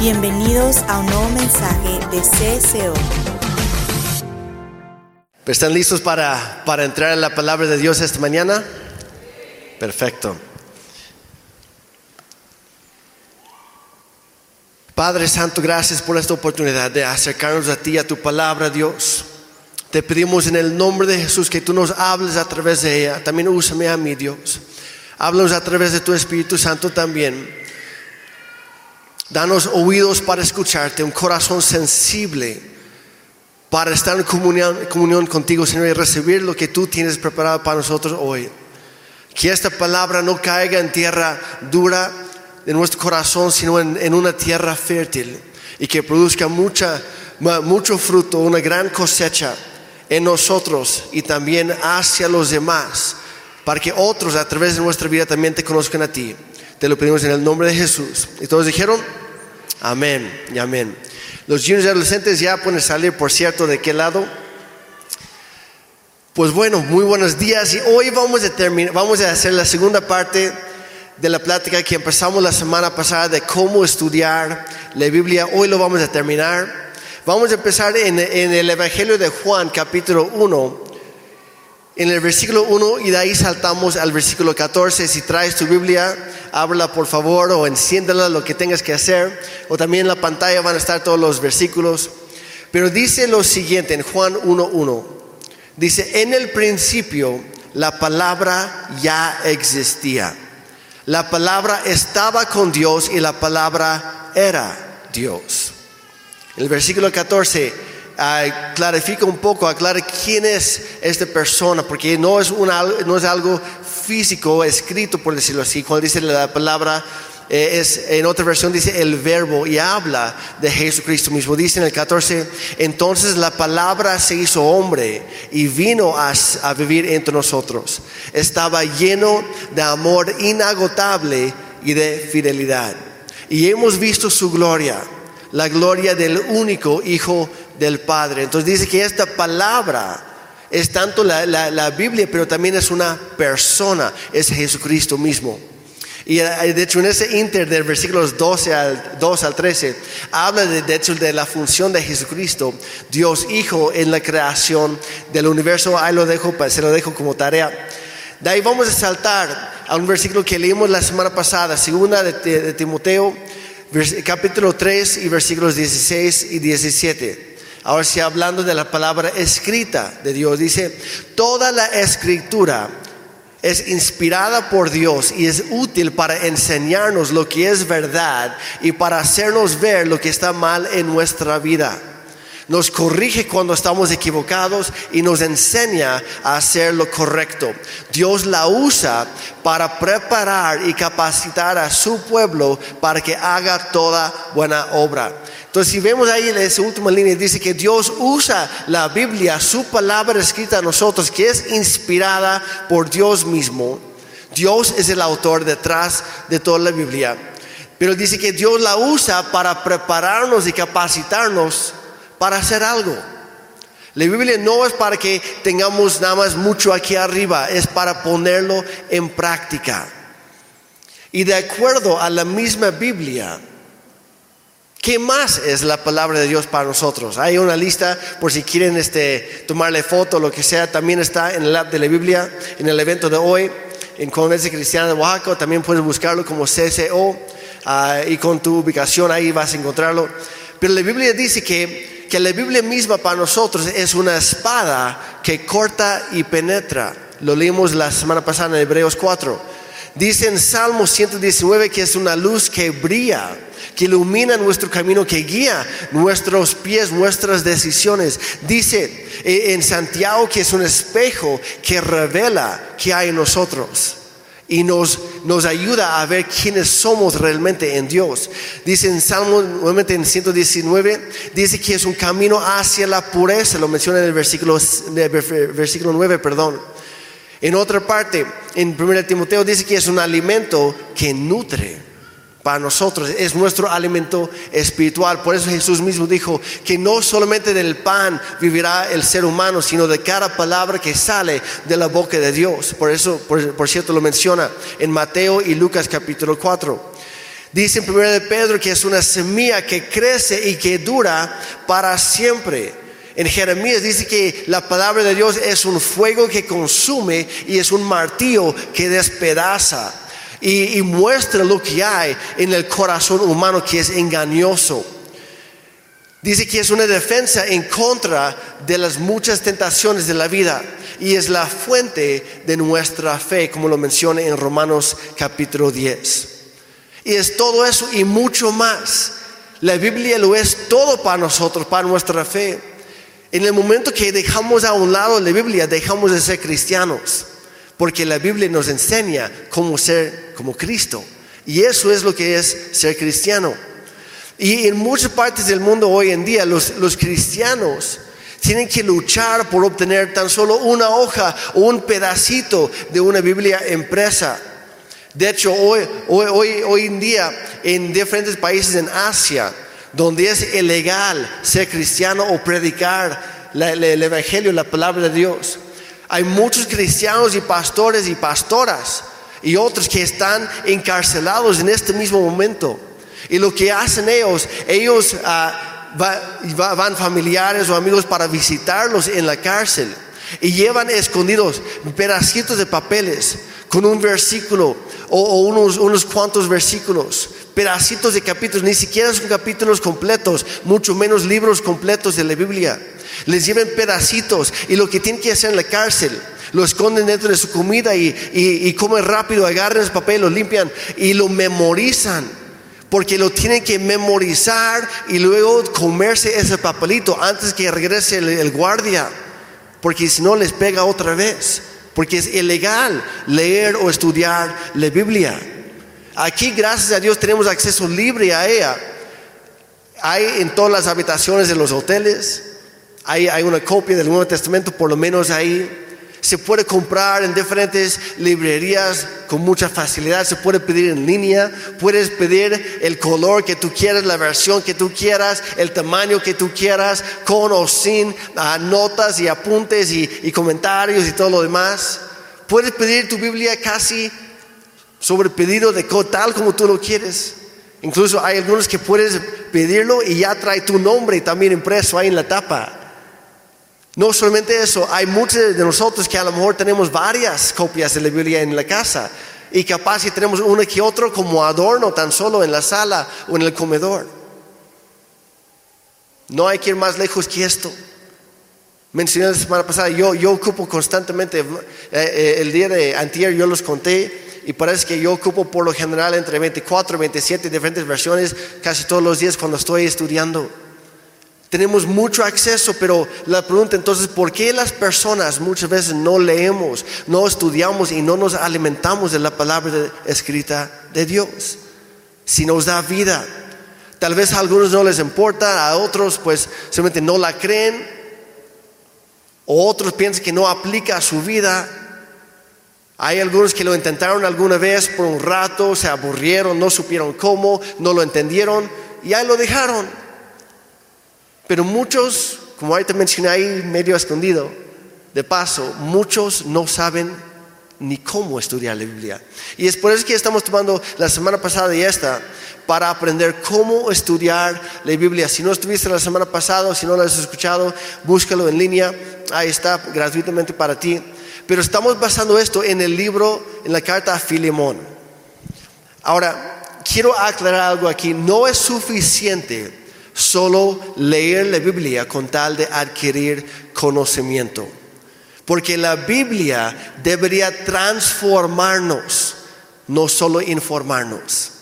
Bienvenidos a un nuevo mensaje de CSO. ¿Están listos para, para entrar en la palabra de Dios esta mañana? Perfecto. Padre Santo, gracias por esta oportunidad de acercarnos a ti, a tu palabra, Dios. Te pedimos en el nombre de Jesús que tú nos hables a través de ella. También úsame a mí, Dios. Háblanos a través de tu Espíritu Santo también. Danos oídos para escucharte, un corazón sensible para estar en comunión, contigo, Señor, y recibir lo que tú tienes preparado para nosotros hoy. Que esta palabra no caiga en tierra dura de nuestro corazón, sino en, una tierra fértil y que produzca mucha, mucho fruto, una gran cosecha en nosotros y también hacia los demás, para que otros a través de nuestra vida también te conozcan a ti. Te lo pedimos en el nombre de Jesús. Y todos dijeron, amén y amén. Los juniors y adolescentes ya pueden salir, por cierto, ¿de qué lado? Pues bueno, muy buenos días. Y hoy vamos a, terminar, vamos a hacer la segunda parte de la plática que empezamos la semana pasada de cómo estudiar la Biblia. Hoy lo vamos a terminar. Vamos a empezar en, en el Evangelio de Juan, capítulo 1, en el versículo 1 y de ahí saltamos al versículo 14. Si traes tu Biblia, ábrela por favor o enciéndela lo que tengas que hacer. O también en la pantalla van a estar todos los versículos. Pero dice lo siguiente en Juan 1.1. Dice, en el principio la palabra ya existía. La palabra estaba con Dios y la palabra era Dios. El versículo 14 clarifica un poco, aclara quién es esta persona, porque no es, una, no es algo físico, escrito, por decirlo así. Cuando dice la palabra, eh, es, en otra versión dice el verbo y habla de Jesucristo mismo. Dice en el 14, entonces la palabra se hizo hombre y vino a, a vivir entre nosotros. Estaba lleno de amor inagotable y de fidelidad. Y hemos visto su gloria, la gloria del único Hijo del Padre. Entonces dice que esta palabra es tanto la, Biblia, pero también es una persona, es Jesucristo mismo. Y eh, de hecho en ese inter del versículos 12 al, 2 al 13 habla de, de, hecho de la función de Jesucristo, Dios Hijo en la creación del universo. Ahí lo dejo, se lo dejo como tarea. De ahí vamos a saltar a un versículo que leímos la semana pasada, segunda de, de Timoteo, capítulo 3 y versículos 16 y 17. Ahora sí, hablando de la palabra escrita de Dios, dice, toda la escritura es inspirada por Dios y es útil para enseñarnos lo que es verdad y para hacernos ver lo que está mal en nuestra vida nos corrige cuando estamos equivocados y nos enseña a hacer lo correcto. Dios la usa para preparar y capacitar a su pueblo para que haga toda buena obra. Entonces, si vemos ahí en esa última línea, dice que Dios usa la Biblia, su palabra escrita a nosotros, que es inspirada por Dios mismo. Dios es el autor detrás de toda la Biblia. Pero dice que Dios la usa para prepararnos y capacitarnos para hacer algo. La Biblia no es para que tengamos nada más mucho aquí arriba, es para ponerlo en práctica. Y de acuerdo a la misma Biblia, ¿qué más es la palabra de Dios para nosotros? Hay una lista por si quieren este, tomarle foto, lo que sea, también está en el app de la Biblia, en el evento de hoy, en Convención Cristiana de Oaxaca, también puedes buscarlo como CCO ah, y con tu ubicación ahí vas a encontrarlo. Pero la Biblia dice que que la Biblia misma para nosotros es una espada que corta y penetra. Lo leímos la semana pasada en Hebreos 4. Dice en Salmo 119 que es una luz que brilla, que ilumina nuestro camino, que guía nuestros pies, nuestras decisiones. Dice eh, en Santiago que es un espejo que revela que hay en nosotros y nos, nos ayuda a ver quiénes somos realmente en Dios. Dice en Salmo, nuevamente en 119, dice que es un camino hacia la pureza, lo menciona en el versículo, versículo 9, perdón. En otra parte, en 1 Timoteo dice que es un alimento que nutre para nosotros, es nuestro alimento espiritual. Por eso Jesús mismo dijo que no solamente del pan vivirá el ser humano, sino de cada palabra que sale de la boca de Dios. Por eso, por, cierto, lo menciona en Mateo y Lucas capítulo 4. Dice en 1 de Pedro que es una semilla que crece y que dura para siempre. En Jeremías dice que la palabra de Dios es un fuego que consume y es un martillo que despedaza y, muestra lo que hay en el corazón humano que es engañoso. Dice que es una defensa en contra de las muchas tentaciones de la vida y es la fuente de nuestra fe, como lo menciona en Romanos capítulo 10. Y es todo eso y mucho más. La Biblia lo es todo para nosotros, para nuestra fe. En el momento que dejamos a un lado la Biblia, dejamos de ser cristianos, porque la Biblia nos enseña cómo ser como Cristo. Y eso es lo que es ser cristiano. Y en muchas partes del mundo hoy en día los, los cristianos tienen que luchar por obtener tan solo una hoja o un pedacito de una Biblia impresa. De hecho, hoy, hoy, hoy, en día en diferentes países en Asia, donde es ilegal ser cristiano o predicar el Evangelio, la palabra de Dios, hay muchos cristianos y pastores y pastoras y otros que están encarcelados en este mismo momento. Y lo que hacen ellos, ellos ah, van familiares o amigos para visitarlos en la cárcel y llevan escondidos pedacitos de papeles con un versículo o, unos, unos cuantos versículos, pedacitos de capítulos, ni siquiera son capítulos completos, mucho menos libros completos de la Biblia. Les llevan pedacitos y lo que tienen que hacer en la cárcel, lo esconden dentro de su comida y, y, y comen rápido, agarran el papel, lo limpian y lo memorizan. Porque lo tienen que memorizar y luego comerse ese papelito antes que regrese el guardia. Porque si no les pega otra vez porque es ilegal leer o estudiar la Biblia. Aquí, gracias a Dios, tenemos acceso libre a ella. Hay en todas las habitaciones de los hoteles, hay, hay una copia del Nuevo Testamento, por lo menos ahí. Se puede comprar en diferentes librerías con mucha facilidad, se puede pedir en línea, puedes pedir el color que tú quieras, la versión que tú quieras, el tamaño que tú quieras, con o sin ah, notas y apuntes y, comentarios y todo lo demás. Puedes pedir tu Biblia casi sobre pedido de tal como tú lo quieres. Incluso hay algunos que puedes pedirlo y ya trae tu nombre también impreso ahí en la tapa. No solamente eso, hay muchos de nosotros que a lo mejor tenemos varias copias de la Biblia en la casa y capaz si tenemos uno que otro como adorno tan solo en la sala o en el comedor. No hay que ir más lejos que esto. Mencioné la semana pasada, yo, yo ocupo constantemente, eh, eh, el día de antier yo los conté y parece que yo ocupo por lo general entre 24 y 27 diferentes versiones casi todos los días cuando estoy estudiando. Tenemos mucho acceso, pero la pregunta entonces, ¿por qué las personas muchas veces no leemos, no estudiamos y no nos alimentamos de la palabra escrita de Dios? Si nos da vida. Tal vez a algunos no les importa, a otros pues simplemente no la creen, o otros piensan que no aplica a su vida. Hay algunos que lo intentaron alguna vez por un rato, se aburrieron, no supieron cómo, no lo entendieron y ahí lo dejaron. Pero muchos, como ahorita mencioné ahí medio escondido, de paso, muchos no saben ni cómo estudiar la Biblia. Y es por eso que estamos tomando la semana pasada y esta para aprender cómo estudiar la Biblia. Si no estuviste la semana pasada, si no lo has escuchado, búscalo en línea. Ahí está gratuitamente para ti. Pero estamos basando esto en el libro, en la carta a Filemón. Ahora, quiero aclarar algo aquí. No es suficiente solo leer la Biblia con tal de adquirir conocimiento. Porque la Biblia debería transformarnos, no solo informarnos.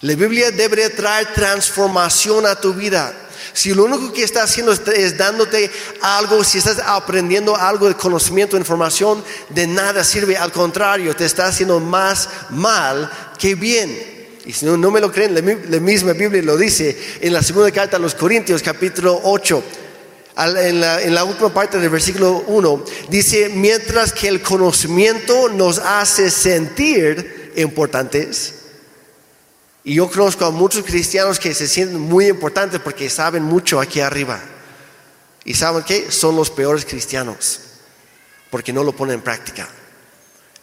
La Biblia debería traer transformación a tu vida. Si lo único que está haciendo es, dándote algo, si estás aprendiendo algo de conocimiento, información, de nada sirve. Al contrario, te está haciendo más mal que bien. Y si no, me lo creen, la, misma Biblia lo dice en la segunda carta a los Corintios, capítulo 8. En la, en la, última parte del versículo 1, dice, mientras que el conocimiento nos hace sentir importantes, y yo conozco a muchos cristianos que se sienten muy importantes porque saben mucho aquí arriba, y saben que son los peores cristianos, porque no lo ponen en práctica.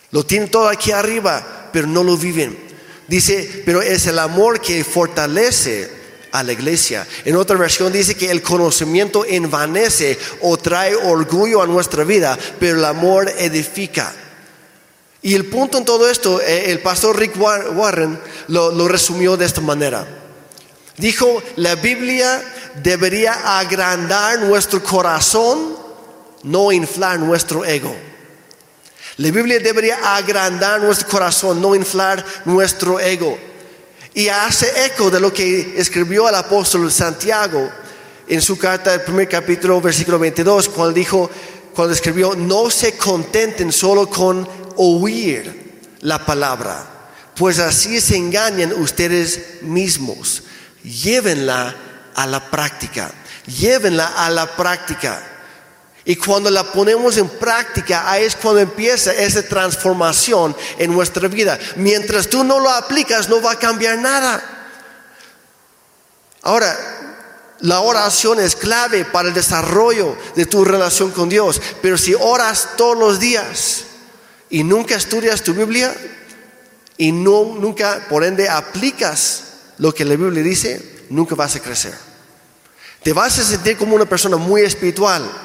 Lo tienen todo aquí arriba, pero no lo viven. Dice, pero es el amor que fortalece a la iglesia. En otra versión dice que el conocimiento envanece o trae orgullo a nuestra vida, pero el amor edifica. Y el punto en todo esto, eh, el pastor Rick Warren lo, lo resumió de esta manera. Dijo, la Biblia debería agrandar nuestro corazón, no inflar nuestro ego. La Biblia debería agrandar nuestro corazón, no inflar nuestro ego. Y hace eco de lo que escribió el apóstol Santiago en su carta del primer capítulo, versículo 22, cuando dijo, cuando escribió, no se contenten solo con oír la palabra, pues así se engañan ustedes mismos. Llévenla a la práctica, llévenla a la práctica. Y cuando la ponemos en práctica, ahí es cuando empieza esa transformación en nuestra vida. Mientras tú no lo aplicas, no va a cambiar nada. Ahora, la oración es clave para el desarrollo de tu relación con Dios. Pero si oras todos los días y nunca estudias tu Biblia y no, nunca, por ende, aplicas lo que la Biblia dice, nunca vas a crecer. Te vas a sentir como una persona muy espiritual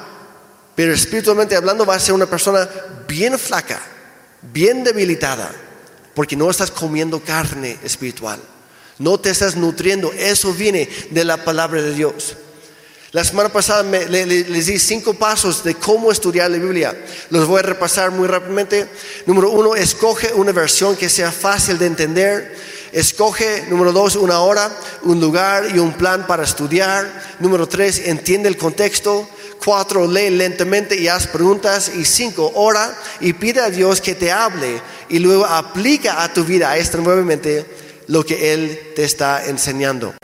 pero espiritualmente hablando va a ser una persona bien flaca, bien debilitada, porque no estás comiendo carne espiritual, no te estás nutriendo, eso viene de la palabra de Dios. La semana pasada les di cinco pasos de cómo estudiar la Biblia. Los voy a repasar muy rápidamente. Número uno, escoge una versión que sea fácil de entender. Escoge, número dos, una hora, un lugar y un plan para estudiar. Número tres, entiende el contexto. Cuatro, lee lentamente y haz preguntas. Y cinco, ora y pide a Dios que te hable y luego aplica a tu vida esta nuevamente lo que Él te está enseñando.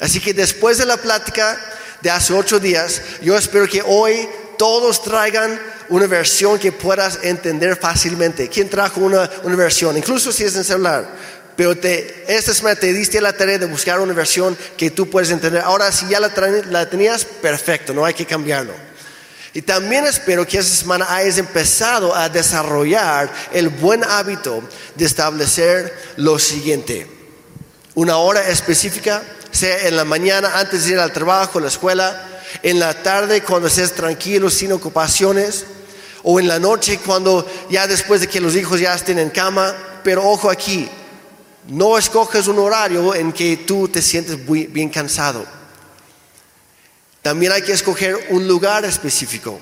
Así que después de la plática de hace ocho días, yo espero que hoy todos traigan una versión que puedas entender fácilmente. ¿Quién trajo una, una versión? Incluso si es en celular pero te, esta semana te diste la tarea de buscar una versión que tú puedes entender. Ahora, si ya la, la tenías, perfecto, no hay que cambiarlo. Y también espero que esta semana hayas empezado a desarrollar el buen hábito de establecer lo siguiente. Una hora específica, sea en la mañana antes de ir al trabajo, a la escuela, en la tarde cuando estés tranquilo, sin ocupaciones, o en la noche cuando ya después de que los hijos ya estén en cama. Pero ojo aquí, no escoges un horario en que tú te sientes bien cansado. También hay que escoger un lugar específico.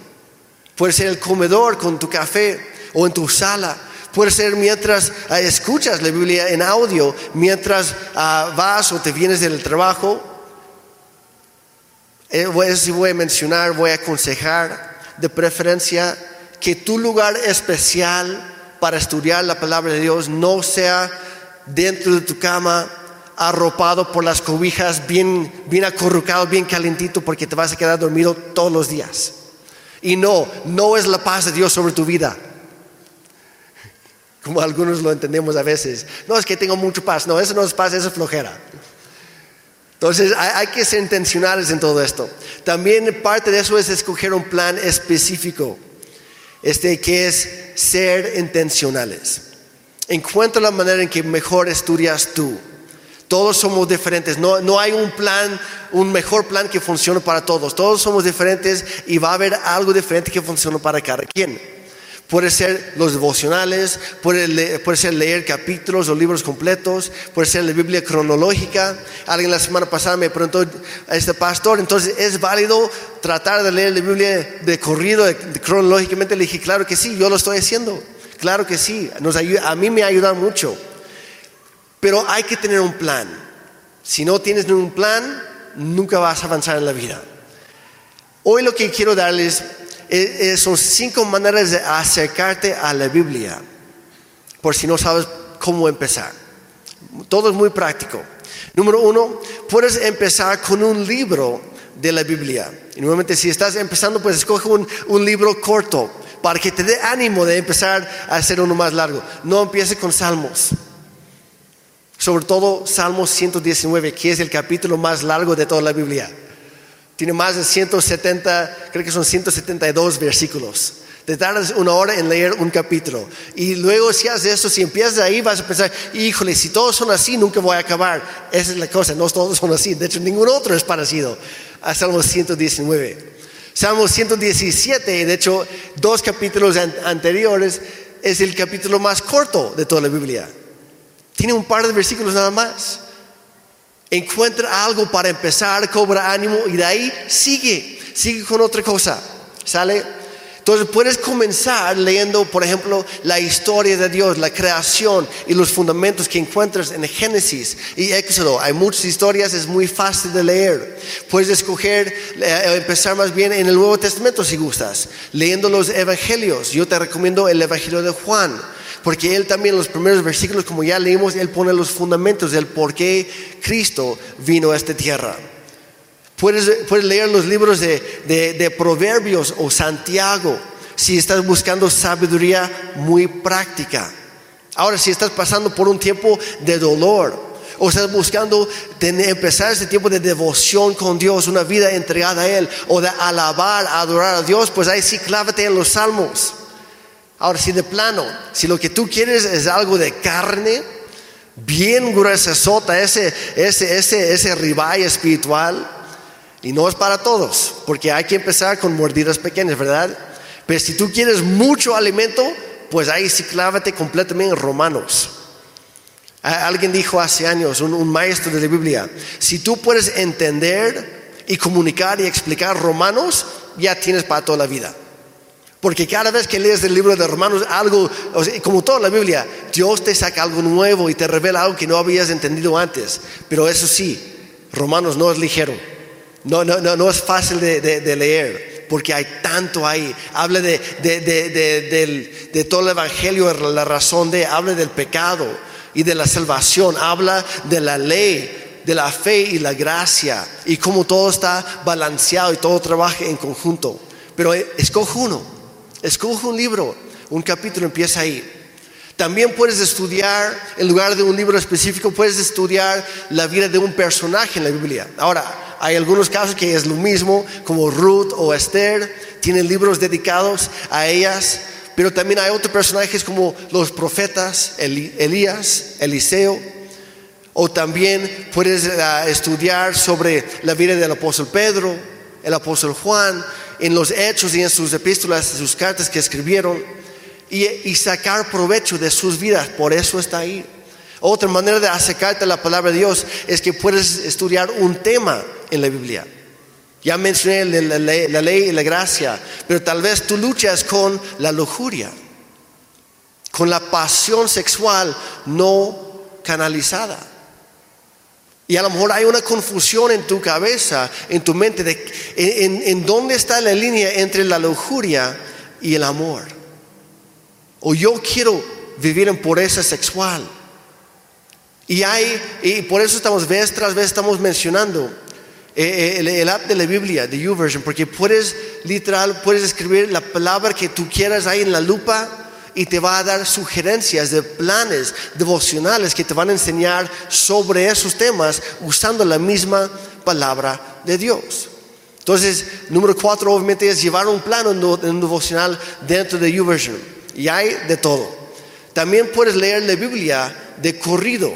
Puede ser el comedor con tu café o en tu sala. Puede ser mientras ah, escuchas la Biblia en audio, mientras ah, vas o te vienes del trabajo. Eh, si voy a mencionar, voy a aconsejar de preferencia que tu lugar especial para estudiar la palabra de Dios no sea dentro de tu cama, arropado por las cobijas, bien, bien acurrucado, bien calentito, porque te vas a quedar dormido todos los días. Y no, no es la paz de Dios sobre tu vida. Como algunos lo entendemos a veces. No es que tengo mucho paz, no, eso no es paz, eso es flojera. Entonces hay, hay que ser intencionales en todo esto. También parte de eso es escoger un plan específico, este que es ser intencionales. Encuentra la manera en que mejor estudias tú. Todos somos diferentes. No, no hay un plan, un mejor plan que funcione para todos. Todos somos diferentes y va a haber algo diferente que funcione para cada quien. Puede ser los devocionales, puede, puede, ser leer capítulos o libros completos, puede ser la Biblia cronológica. Alguien la semana pasada me preguntó a este pastor, entonces ¿es válido tratar de leer la Biblia de corrido, cronológicamente? Le dije, claro que sí, yo lo estoy haciendo. Claro que sí, nos ayuda, a mí me ayuda mucho. Pero hay que tener un plan. Si no tienes un plan, nunca vas a avanzar en la vida. Hoy lo que quiero darles son cinco maneras de acercarte a la Biblia, por si no sabes cómo empezar. Todo es muy práctico. Número uno, puedes empezar con un libro de la Biblia. Y nuevamente, si estás empezando, pues escoge un libro corto para que te dé ánimo de empezar a hacer uno más largo. No empiece con Salmos. Sobre todo Salmos 119, que es el capítulo más largo de toda la Biblia. Tiene más de 170, creo que son 172 versículos. Te tardas una hora en leer un capítulo. Y luego si haces eso, si empiezas ahí, vas a pensar, híjole, si todos son así, nunca voy a acabar. Esa es la cosa, no todos son así. De hecho, ningún otro es parecido a Salmo 119. Salmo 117, de hecho, dos capítulos anteriores, es el capítulo más corto de toda la Biblia. Tiene un par de versículos nada más. Encuentra algo para empezar, cobra ánimo y de ahí sigue, sigue con otra cosa. ¿Sale? Entonces puedes comenzar leyendo, por ejemplo, la historia de Dios, la creación y los fundamentos que encuentras en Génesis y Éxodo. Hay muchas historias, es muy fácil de leer. Puedes escoger, eh, empezar más bien en el Nuevo Testamento si gustas, leyendo los Evangelios. Yo te recomiendo el Evangelio de Juan, porque él también en los primeros versículos, como ya leímos, él pone los fundamentos del por qué Cristo vino a esta tierra. Puedes, leer los libros de, Proverbios o Santiago si estás buscando sabiduría muy práctica. Ahora, si estás pasando por un tiempo de dolor o estás buscando empezar ese tiempo de devoción con Dios, una vida entregada a Él, o de alabar, adorar a Dios, pues ahí sí clávate en los salmos. Ahora, si de plano, si lo que tú quieres es algo de carne, bien gruesa sota, ese, ese, ese, ese ribeye espiritual, y no es para todos, porque hay que empezar con mordidas pequeñas, ¿verdad? Pero si tú quieres mucho alimento, pues ahí sí clávate completamente en Romanos. Alguien dijo hace años, un, maestro de la Biblia, si tú puedes entender y comunicar y explicar Romanos, ya tienes para toda la vida. Porque cada vez que lees el libro de Romanos, algo, como toda la Biblia, Dios te saca algo nuevo y te revela algo que no habías entendido antes. Pero eso sí, Romanos no es ligero. No, no, no, no es fácil de, leer porque hay tanto ahí. Habla de, de, todo el evangelio, la razón de, habla del pecado y de la salvación, habla de la ley, de la fe y la gracia y cómo todo está balanceado y todo trabaja en conjunto. Pero escoge uno, escoge un libro, un capítulo empieza ahí. También puedes estudiar, en lugar de un libro específico, puedes estudiar la vida de un personaje en la Biblia. Ahora, hay algunos casos que es lo mismo, como Ruth o Esther, tienen libros dedicados a ellas, pero también hay otros personajes como los profetas, Elías, Eliseo, o también puedes ah, estudiar sobre la vida del apóstol Pedro, el apóstol Juan, en los hechos y en sus epístolas, sus cartas que escribieron, y, y sacar provecho de sus vidas, por eso está ahí. Otra manera de acercarte a la palabra de Dios es que puedes estudiar un tema en la Biblia. Ya mencioné la, ley y la gracia, pero tal vez tú luchas con la lujuria, con la pasión sexual no canalizada. Y a lo mejor hay una confusión en tu cabeza, en tu mente, de en, dónde está la línea entre la lujuria y el amor. O yo quiero vivir en pureza sexual y hay, y por eso estamos vez tras vez estamos mencionando eh, eh, el, app de la Biblia, de YouVersion, porque puedes literal, puedes escribir la palabra que tú quieras ahí en la lupa y te va a dar sugerencias de planes devocionales que te van a enseñar sobre esos temas usando la misma palabra de Dios. Entonces, número cuatro obviamente es llevar un plano en un devocional dentro de YouVersion. Y hay de todo. También puedes leer la Biblia de corrido.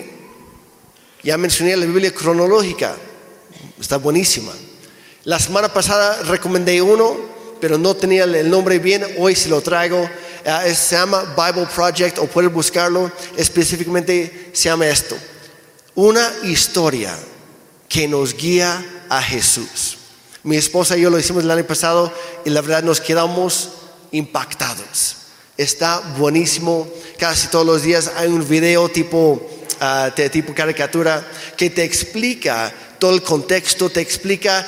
Ya mencioné la Biblia cronológica, está buenísima. La semana pasada recomendé uno, pero no tenía el nombre bien, hoy se lo traigo. Eh, se llama Bible Project o puedes buscarlo, específicamente se llama esto. Una historia que nos guía a Jesús. Mi esposa y yo lo hicimos el año pasado y la verdad nos quedamos impactados. Está buenísimo. Casi todos los días hay un video tipo de tipo caricatura, que te explica todo el contexto, te explica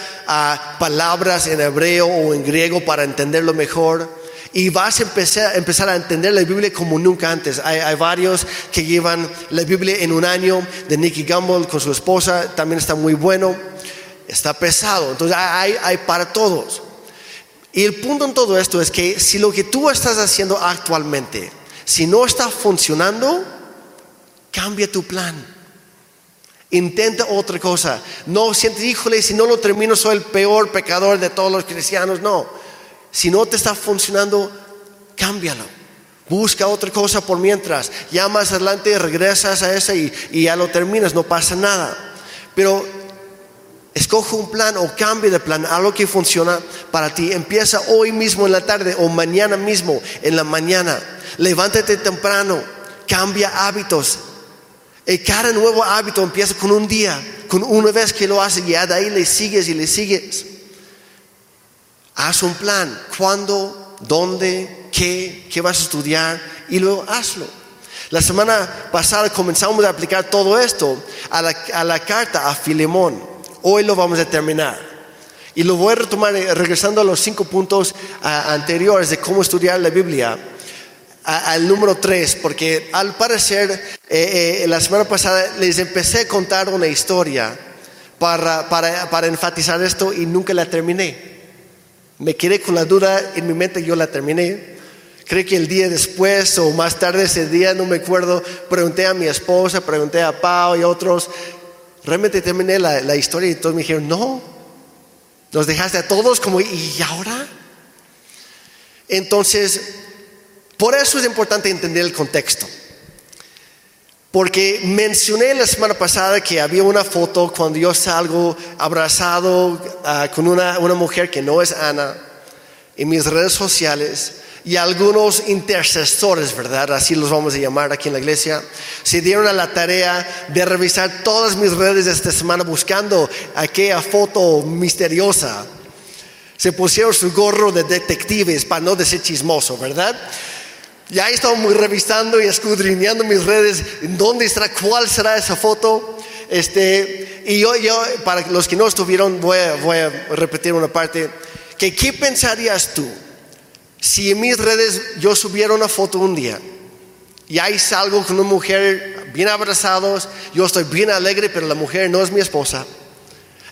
palabras en hebreo o en griego para entenderlo mejor. Y vas a empezar, empezar a entender la Biblia como nunca antes. Hay, varios que llevan la Biblia en un año, de Nicky Gumbel con su esposa, también está muy bueno. Está pesado, entonces hay, hay para todos. Y el punto en todo esto es que si lo que tú estás haciendo actualmente, si no está funcionando, Cambia tu plan. Intenta otra cosa. No sientes, híjole, si no lo termino soy el peor pecador de todos los cristianos. No. Si no te está funcionando, cámbialo. Busca otra cosa por mientras. Ya más adelante regresas a esa y, ya lo terminas, no pasa nada. Pero escoge un plan o cambie de plan, algo que funciona para ti. Empieza hoy mismo en la tarde o mañana mismo en la mañana. Levántate temprano, cambia hábitos. Y cada nuevo hábito empieza con un día, con una vez que lo haces, ya de ahí le sigues y le sigues. Haz un plan, cuándo, dónde, qué, qué vas a estudiar y luego hazlo. La semana pasada comenzamos a aplicar todo esto a la, a la carta a Filemón. Hoy lo vamos a terminar. Y lo voy a retomar eh, regresando a los cinco puntos a, anteriores de cómo estudiar la Biblia. Al número tres, porque al parecer eh, eh, la semana pasada les empecé a contar una historia para, para, para enfatizar esto y nunca la terminé. Me quedé con la duda en mi mente, yo la terminé. Creo que el día después o más tarde ese día, no me acuerdo, pregunté a mi esposa, pregunté a Pau y otros, realmente terminé la, la historia y todos me dijeron, no, nos dejaste a todos como, ¿y ahora? Entonces, por eso es importante entender el contexto. Porque mencioné la semana pasada que había una foto cuando yo salgo abrazado ah, con una, una mujer que no es Ana en mis redes sociales y algunos intercesores, ¿verdad? Así los vamos a llamar aquí en la iglesia, se dieron a la tarea de revisar todas mis redes esta semana buscando aquella foto misteriosa. Se pusieron su gorro de detectives para no decir chismoso, ¿verdad? Ya he muy revisando y escudriñando mis redes, dónde estará, cuál será esa foto. Este, y yo, yo, para los que no estuvieron, voy a, voy a repetir una parte, que ¿qué pensarías tú si en mis redes yo subiera una foto un día y ahí salgo con una mujer bien abrazados, yo estoy bien alegre, pero la mujer no es mi esposa?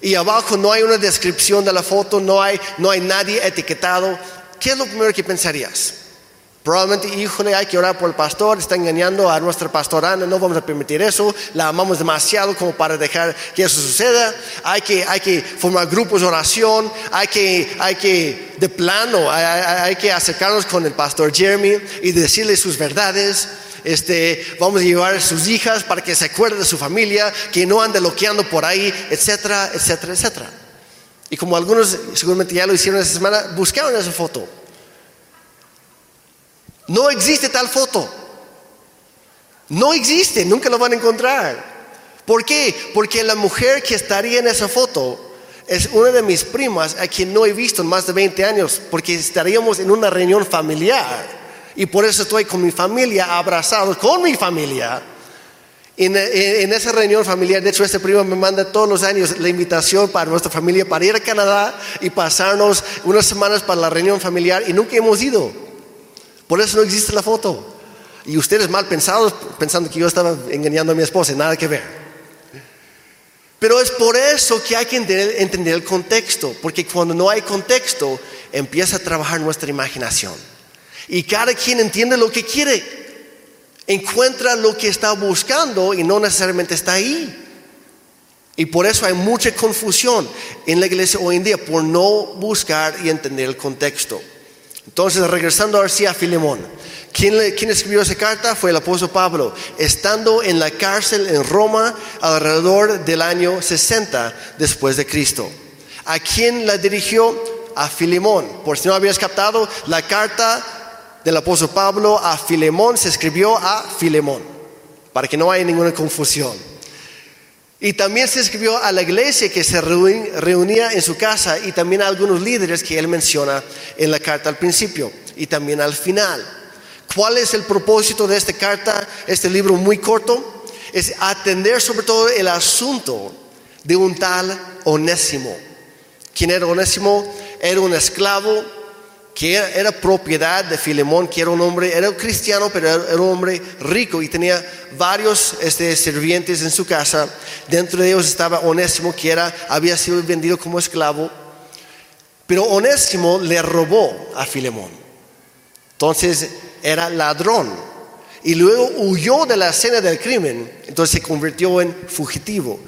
Y abajo no hay una descripción de la foto, no hay, no hay nadie etiquetado. ¿Qué es lo primero que pensarías? Probablemente, híjole, hay que orar por el pastor, está engañando a nuestra pastorana, no vamos a permitir eso, la amamos demasiado como para dejar que eso suceda. Hay que, hay que formar grupos de oración, hay que, hay que de plano, hay que acercarnos con el pastor Jeremy y decirle sus verdades. Este, vamos a llevar a sus hijas para que se acuerde de su familia, que no ande loqueando por ahí, etcétera, etcétera, etcétera. Y como algunos seguramente ya lo hicieron esta semana, buscaron esa foto. No existe tal foto. No existe, nunca lo van a encontrar. ¿Por qué? Porque la mujer que estaría en esa foto es una de mis primas a quien no he visto en más de 20 años, porque estaríamos en una reunión familiar. Y por eso estoy con mi familia, abrazado con mi familia. En, esa reunión familiar, de hecho, este primo me manda todos los años la invitación para nuestra familia para ir a Canadá y pasarnos unas semanas para la reunión familiar y nunca hemos ido. Por eso no existe la foto. Y ustedes mal pensados, pensando que yo estaba engañando a mi esposa, nada que ver. Pero es por eso que hay que entender, el contexto, porque cuando no hay contexto, empieza a trabajar nuestra imaginación. Y cada quien entiende lo que quiere, encuentra lo que está buscando y no necesariamente está ahí. Y por eso hay mucha confusión en la iglesia hoy en día, por no buscar y entender el contexto. Entonces, regresando ahora a Filemón. ¿Quién, le- quién escribió esa carta? Fue el apóstol Pablo, estando en la cárcel en Roma alrededor del año 60 después de Cristo. ¿A quién la dirigió? A Filemón. Por si no habías captado, la carta del apóstol Pablo a Filemón se escribió a Filemón, para que no haya ninguna confusión. Y también se escribió a la iglesia que se reunía en su casa y también a algunos líderes que él menciona en la carta al principio y también al final. ¿Cuál es el propósito de esta carta, este libro muy corto? Es atender sobre todo el asunto de un tal Onésimo. ¿Quién era Onésimo? Era un esclavo que era, propiedad de Filemón, que era un hombre, era un cristiano, pero era, un hombre rico y tenía varios este, sirvientes en su casa. Dentro de ellos estaba Onésimo, que era, había sido vendido como esclavo. Pero Onésimo le robó a Filemón. Entonces era ladrón. Y luego huyó de la escena del crimen. Entonces se convirtió en fugitivo.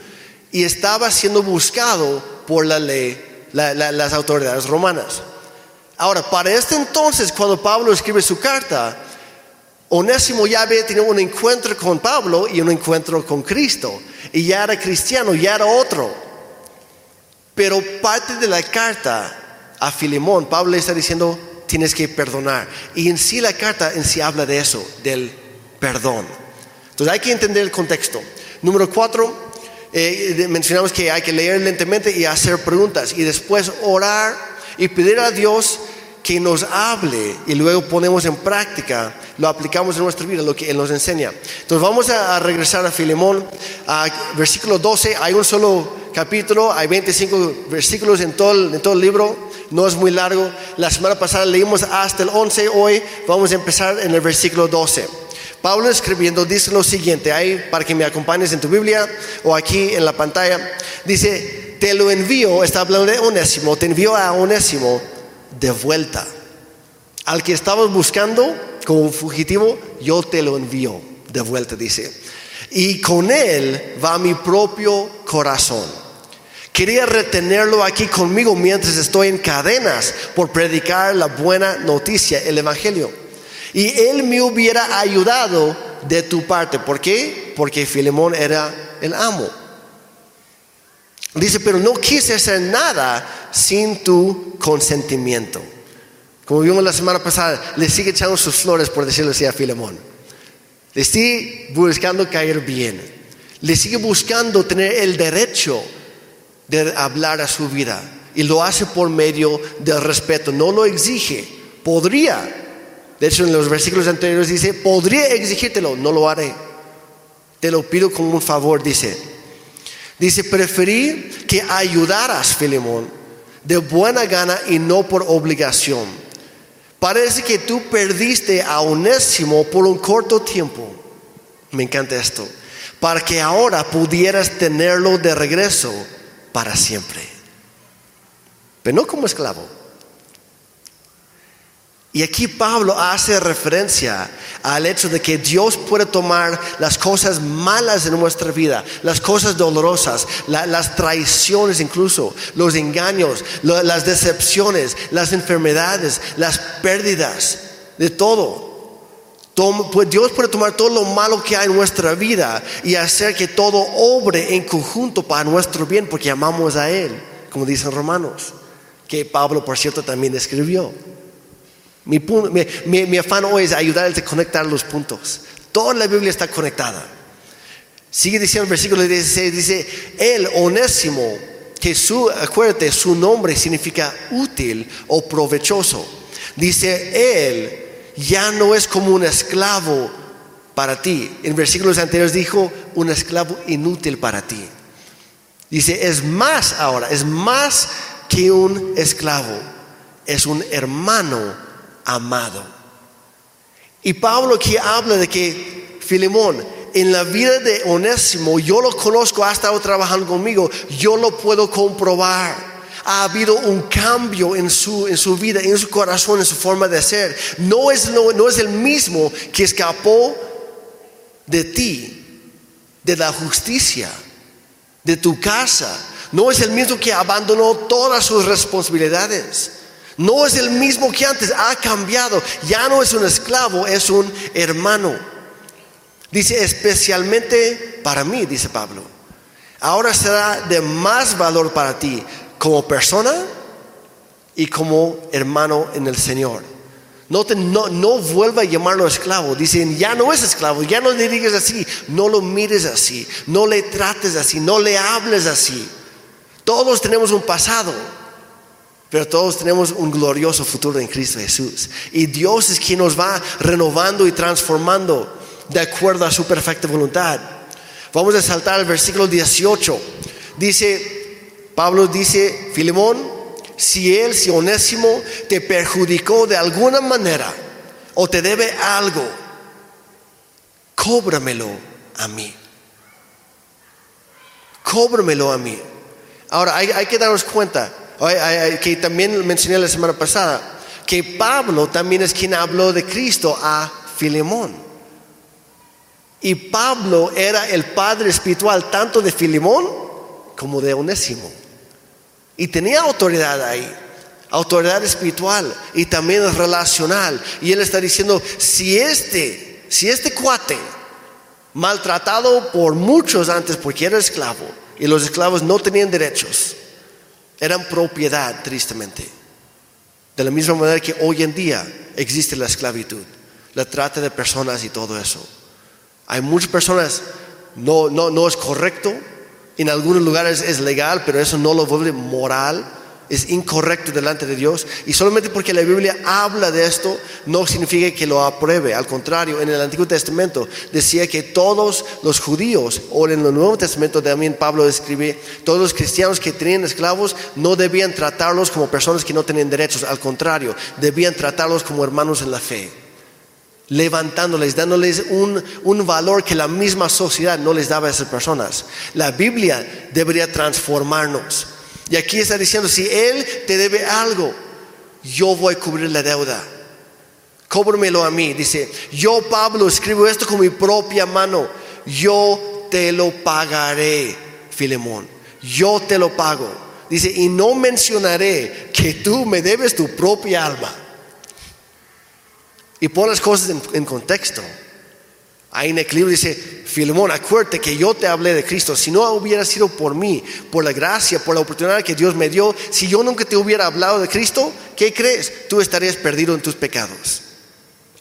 Y estaba siendo buscado por la ley, la- la- las autoridades romanas. Ahora, para este entonces, cuando Pablo escribe su carta, Onésimo ya había tenido un encuentro con Pablo y un encuentro con Cristo. Y ya era cristiano, ya era otro. Pero parte de la carta a Filemón, Pablo le está diciendo, tienes que perdonar. Y en sí la carta en sí habla de eso, del perdón. Entonces hay que entender el contexto. Número cuatro, eh, mencionamos que hay que leer lentamente y hacer preguntas y después orar y pedir a Dios que nos hable y luego ponemos en práctica, lo aplicamos en nuestra vida, lo que Él nos enseña. Entonces vamos a, regresar a Filemón, a versículo 12, hay un solo capítulo, hay 25 versículos en todo, el libro, no es muy largo. La semana pasada leímos hasta el 11, hoy vamos a empezar en el versículo 12. Pablo escribiendo dice lo siguiente, ahí para que me acompañes en tu Biblia o aquí en la pantalla, dice, te lo envío, está hablando de Onésimo, te envío a Onésimo de vuelta. Al que estabas buscando como fugitivo, yo te lo envío de vuelta, dice. Y con él va mi propio corazón. Quería retenerlo aquí conmigo mientras estoy en cadenas por predicar la buena noticia, el Evangelio. Y él me hubiera ayudado de tu parte. ¿Por qué? Porque Filemón era el amo. Dice, pero no quise hacer nada sin tu consentimiento. Como vimos la semana pasada, le sigue echando sus flores, por decirlo así, a Filemón. Le sigue buscando caer bien. Le sigue buscando tener el derecho de hablar a su vida. Y lo hace por medio del respeto. No lo exige. Podría. De hecho, en los versículos anteriores dice, podría exigírtelo, no lo haré. Te lo pido como un favor, dice. Dice, preferí que ayudaras, Filemón, de buena gana y no por obligación. Parece que tú perdiste a Onésimo por un corto tiempo. Me encanta esto. Para que ahora pudieras tenerlo de regreso para siempre. Pero no como esclavo y aquí Pablo hace referencia al hecho de que Dios puede tomar las cosas malas de nuestra vida, las cosas dolorosas, las traiciones incluso, los engaños, las decepciones, las enfermedades, las pérdidas, de todo. Pues Dios puede tomar todo lo malo que hay en nuestra vida y hacer que todo obre en conjunto para nuestro bien, porque amamos a Él, como dicen Romanos, que Pablo, por cierto, también escribió. Mi, afán hoy es ayudarles a conectar los puntos. Toda la Biblia está conectada. Sigue diciendo el versículo 16, dice, el onésimo, que su, acuérdate, su nombre significa útil o provechoso. Dice, él ya no es como un esclavo para ti. En versículos anteriores dijo, un esclavo inútil para ti. Dice, es más ahora, es más que un esclavo, es un hermano amado. Y Pablo aquí habla de que Filemón, en la vida de Onésimo, yo lo conozco, ha estado trabajando conmigo, yo lo puedo comprobar. Ha habido un cambio en su, en su vida, en su corazón, en su forma de ser. No es, no, no es el mismo que escapó de ti, de la justicia, de tu casa. No es el mismo que abandonó todas sus responsabilidades. No es el mismo que antes, ha cambiado. Ya no es un esclavo, es un hermano. Dice, especialmente para mí, dice Pablo. Ahora será de más valor para ti como persona y como hermano en el Señor. No, vuelva a llamarlo esclavo. Dicen, ya no es esclavo, ya no le digas así, no lo mires así, no le trates así, no le hables así. Todos tenemos un pasado. Pero todos tenemos un glorioso futuro en Cristo Jesús. Y Dios es quien nos va renovando y transformando de acuerdo a su perfecta voluntad. Vamos a saltar al versículo 18. Dice, Pablo dice, Filemón, si él, si Onésimo, te perjudicó de alguna manera o te debe algo, cóbramelo a mí. Cóbramelo a mí. Ahora, hay, hay que darnos cuenta que también mencioné la semana pasada, que Pablo también es quien habló de Cristo a Filemón. Y Pablo era el padre espiritual tanto de Filemón como de Onésimo. Y tenía autoridad ahí. autoridad espiritual y también relacional. Y él está diciendo, si este, si este cuate, maltratado por muchos antes porque era esclavo, y los esclavos no tenían derechos, eran propiedad, tristemente. De la misma manera que hoy en día existe la esclavitud, la trata de personas y todo eso. Hay muchas personas, no, no, no es correcto, en algunos lugares es legal, pero eso no lo vuelve moral es incorrecto delante de Dios. Y solamente porque la Biblia habla de esto, no significa que lo apruebe. Al contrario, en el Antiguo Testamento decía que todos los judíos, o en el Nuevo Testamento también Pablo escribe, todos los cristianos que tenían esclavos no debían tratarlos como personas que no tenían derechos. Al contrario, debían tratarlos como hermanos en la fe. Levantándoles, dándoles un, un valor que la misma sociedad no les daba a esas personas. La Biblia debería transformarnos y aquí está diciendo, si Él te debe algo, yo voy a cubrir la deuda. Cóbramelo a mí. Dice, yo Pablo escribo esto con mi propia mano. Yo te lo pagaré, Filemón. Yo te lo pago. Dice, y no mencionaré que tú me debes tu propia alma. Y pon las cosas en, en contexto. Ahí en el dice, Filemón, acuérdate que yo te hablé de Cristo. Si no hubiera sido por mí, por la gracia, por la oportunidad que Dios me dio, si yo nunca te hubiera hablado de Cristo, ¿qué crees? Tú estarías perdido en tus pecados.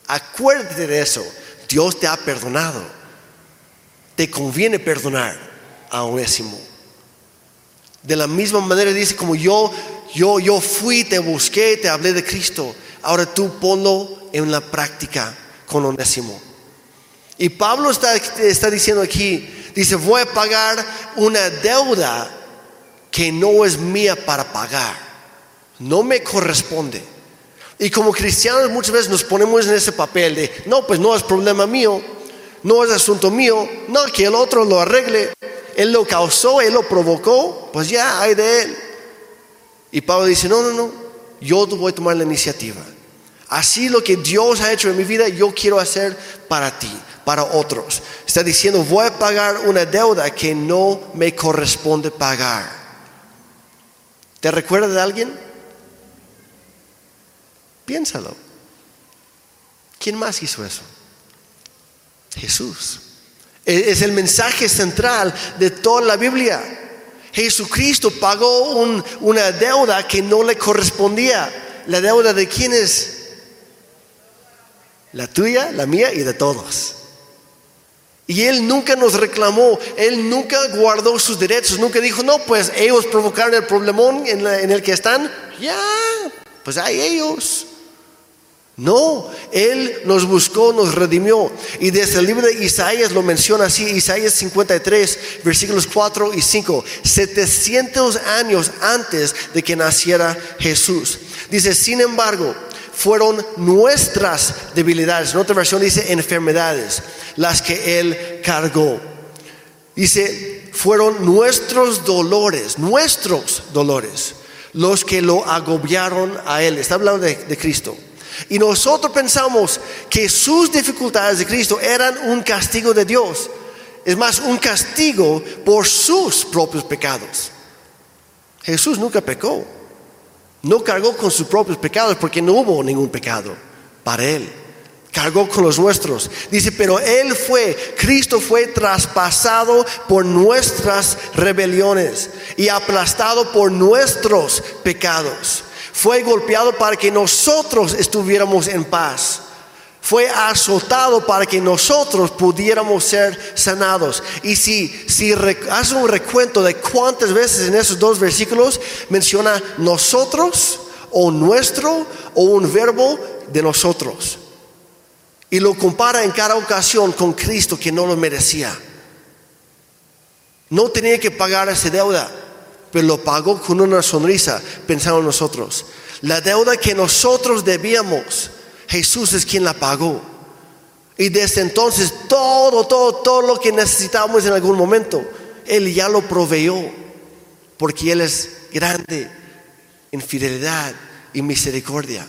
Acuérdate de eso. Dios te ha perdonado. Te conviene perdonar a Onésimo. De la misma manera dice, como yo, yo, yo fui, te busqué, te hablé de Cristo. Ahora tú ponlo en la práctica con Onésimo. Y Pablo está, está diciendo aquí, dice, voy a pagar una deuda que no es mía para pagar, no me corresponde. Y como cristianos muchas veces nos ponemos en ese papel de, no, pues no es problema mío, no es asunto mío, no, que el otro lo arregle, él lo causó, él lo provocó, pues ya hay de él. Y Pablo dice, no, no, no, yo voy a tomar la iniciativa. Así lo que Dios ha hecho en mi vida, yo quiero hacer para ti para otros. Está diciendo, voy a pagar una deuda que no me corresponde pagar. ¿Te recuerda de alguien? Piénsalo. ¿Quién más hizo eso? Jesús. E-, es el mensaje central de toda la Biblia. Jesucristo pagó una deuda que no le correspondía. ¿La deuda de quién es? La tuya, la mía y de todos. Y Él nunca nos reclamó, Él nunca guardó sus derechos, nunca dijo, no, pues ellos provocaron el problemón en, el que están, ya, pues hay ellos. No, Él nos buscó, nos redimió. Y desde el libro de Isaías lo menciona así, Isaías 53, versículos 4 y 5, 700 años antes de que naciera Jesús. Dice, sin embargo, fueron nuestras debilidades. En otra versión dice enfermedades, las que Él cargó. Dice, fueron nuestros dolores, nuestros dolores, los que lo agobiaron a Él. Está hablando de, de Cristo. Y nosotros pensamos que sus dificultades de Cristo eran un castigo de Dios. Es más, un castigo por sus propios pecados. Jesús nunca pecó. No cargó con sus propios pecados porque no hubo ningún pecado para él. Cargó con los nuestros. Dice, pero él fue, Cristo fue traspasado por nuestras rebeliones y aplastado por nuestros pecados. Fue golpeado para que nosotros estuviéramos en paz fue azotado para que nosotros pudiéramos ser sanados. Y si, si un recuento de cuántas veces en esos dos versículos menciona nosotros o nuestro o un verbo de nosotros. Y lo compara en cada ocasión con Cristo que no lo merecía. No tenía que pagar esa deuda, pero lo pagó con una sonrisa pensando en nosotros. La deuda que nosotros debíamos Jesús es quien la pagó. Y desde entonces todo, todo, todo lo que necesitábamos en algún momento, Él ya lo proveyó. Porque Él es grande en fidelidad y misericordia.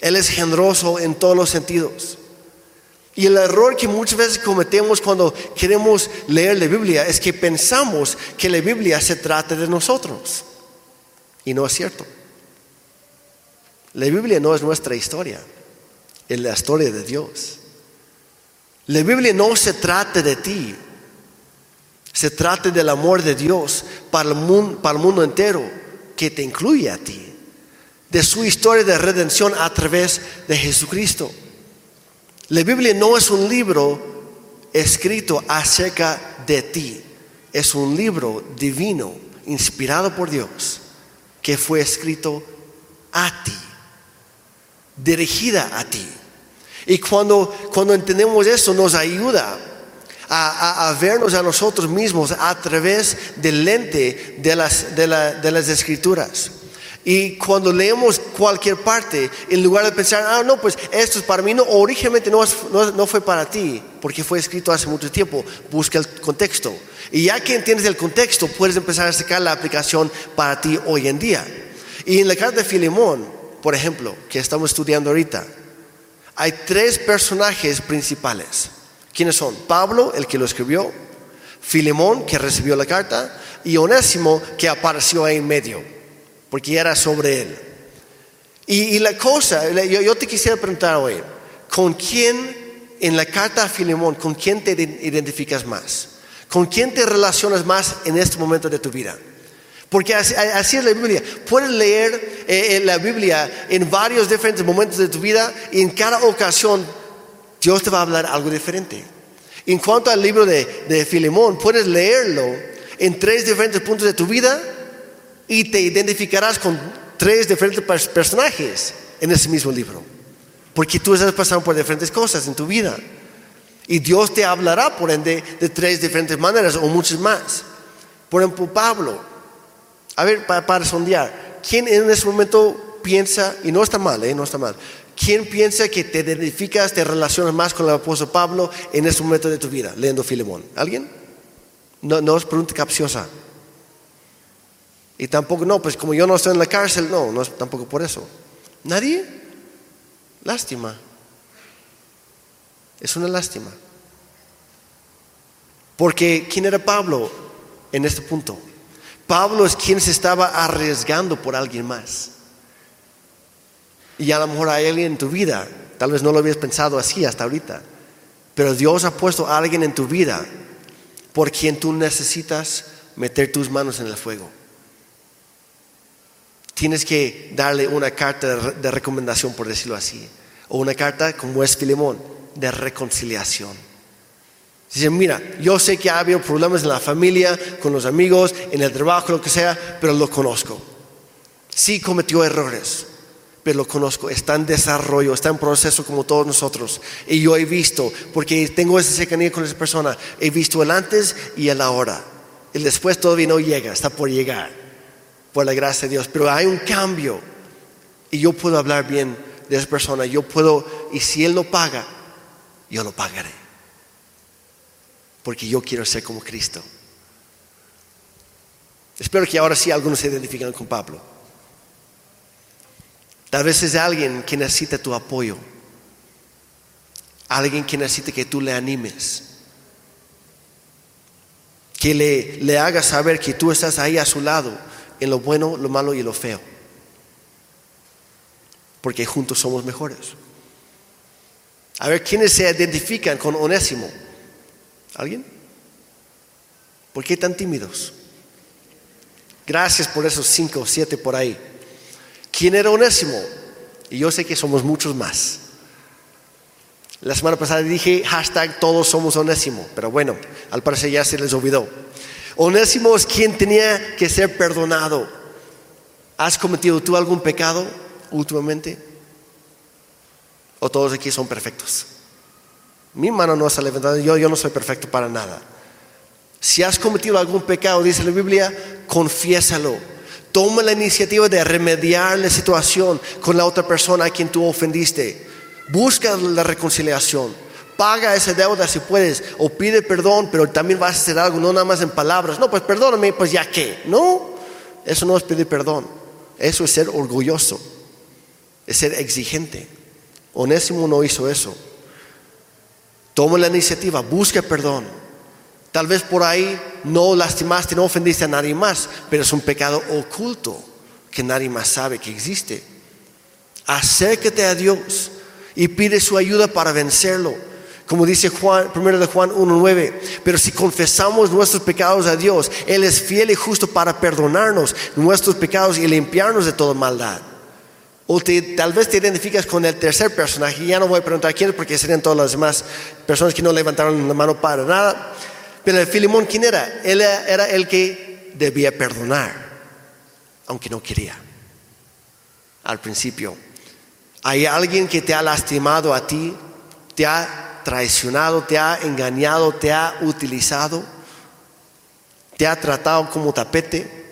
Él es generoso en todos los sentidos. Y el error que muchas veces cometemos cuando queremos leer la Biblia es que pensamos que la Biblia se trata de nosotros. Y no es cierto. La Biblia no es nuestra historia, es la historia de Dios. La Biblia no se trata de ti, se trata del amor de Dios para el mundo, para el mundo entero, que te incluye a ti, de su historia de redención a través de Jesucristo. La Biblia no es un libro escrito acerca de ti, es un libro divino, inspirado por Dios, que fue escrito a ti, dirigida a ti. Y cuando, cuando entendemos eso nos ayuda a, vernos a nosotros mismos a través del lente de las, de, las escrituras. Y cuando leemos cualquier parte, en lugar de pensar, ah, no, pues esto es para mí, no, originalmente no, no, fue para ti, porque fue escrito hace mucho tiempo, busca el contexto. Y ya que entiendes el contexto, puedes empezar a sacar la aplicación para ti hoy en día. Y en la carta de Filemón, por ejemplo, que estamos estudiando ahorita, hay tres personajes principales. ¿Quiénes son? Pablo, el que lo escribió, Filemón, que recibió la carta, y Onésimo, que apareció ahí en medio, porque era sobre él. Y, la cosa, yo, te quisiera preguntar hoy, ¿con quién en la carta a Filemón, con quién te identificas más? ¿Con quién te relacionas más en este momento de tu vida? Porque así, es la Biblia. Puedes leer eh, la Biblia en varios diferentes momentos de tu vida y en cada ocasión Dios te va a hablar algo diferente. En cuanto al libro de, de Filemón, puedes leerlo en tres diferentes puntos de tu vida y te identificarás con tres diferentes personajes en ese mismo libro. Porque tú estás pasando por diferentes cosas en tu vida. Y Dios te hablará, por ende, de tres diferentes maneras o muchas más. Por ejemplo, Pablo. A ver, para, sondear. ¿Quién en ese momento piensa, y no está mal, ¿eh? no está mal, ¿Quién piensa que te identificas, te relacionas más con el apóstol Pablo en este momento de tu vida, leyendo Filemón? ¿Alguien? No, no es pregunta capciosa. Y tampoco, no, pues como yo no estoy en la cárcel, no, no es tampoco por eso. ¿Nadie? Lástima. Es una lástima. Porque ¿quién era Pablo en este punto? Pablo es quien se estaba arriesgando por alguien más. Y a lo mejor hay alguien en tu vida, tal vez no lo habías pensado así hasta ahorita, pero Dios ha puesto a alguien en tu vida por quien tú necesitas meter tus manos en el fuego. Tienes que darle una carta de recomendación, por decirlo así, o una carta como es Filemón, de reconciliación. Dice, mira, yo sé que ha habido problemas en la familia, con los amigos, en el trabajo, lo que sea, pero lo conozco. Sí cometió errores, pero lo conozco, está en desarrollo, está en proceso como todos nosotros. Y yo he visto, porque tengo esa cercanía con esa persona, he visto el antes y el ahora. El después todavía no llega, está por llegar, por la gracia de Dios. Pero hay un cambio y yo puedo hablar bien de esa persona, yo puedo, y si Él lo paga, yo lo pagaré. Porque yo quiero ser como Cristo. Espero que ahora sí algunos se identifiquen con Pablo. Tal vez es alguien que necesita tu apoyo. Alguien que necesita que tú le animes. Que le, le hagas saber que tú estás ahí a su lado en lo bueno, lo malo y lo feo. Porque juntos somos mejores. A ver, ¿quiénes se identifican con Onésimo? ¿Alguien? ¿Por qué tan tímidos? Gracias por esos cinco o siete por ahí. ¿Quién era Onésimo? Y yo sé que somos muchos más. La semana pasada dije hashtag todos somos Onésimo, pero bueno, al parecer ya se les olvidó. Onésimo es quien tenía que ser perdonado. ¿Has cometido tú algún pecado últimamente? ¿O todos aquí son perfectos? Mi mano no se ha levantado, yo, yo no soy perfecto para nada. Si has cometido algún pecado, dice la Biblia, confiésalo Toma la iniciativa de remediar la situación con la otra persona a quien tú ofendiste. Busca la reconciliación. Paga esa deuda si puedes o pide perdón, pero también vas a hacer algo, no nada más en palabras. No, pues perdóname, pues ya qué. No, eso no es pedir perdón. Eso es ser orgulloso, es ser exigente. Onésimo no hizo eso. Toma la iniciativa, busca perdón. Tal vez por ahí no lastimaste, no ofendiste a nadie más, pero es un pecado oculto que nadie más sabe que existe. Acércate a Dios y pide su ayuda para vencerlo. Como dice Juan, 1 de Juan 1.9, pero si confesamos nuestros pecados a Dios, Él es fiel y justo para perdonarnos nuestros pecados y limpiarnos de toda maldad. O tal vez te identificas con el tercer personaje, ya no voy a preguntar quién porque serían todas las demás personas que no levantaron la mano para nada. Pero el Filimón, ¿quién era? Él era el que debía perdonar, aunque no quería. Al principio, hay alguien que te ha lastimado a ti, te ha traicionado, te ha engañado, te ha utilizado, te ha tratado como tapete,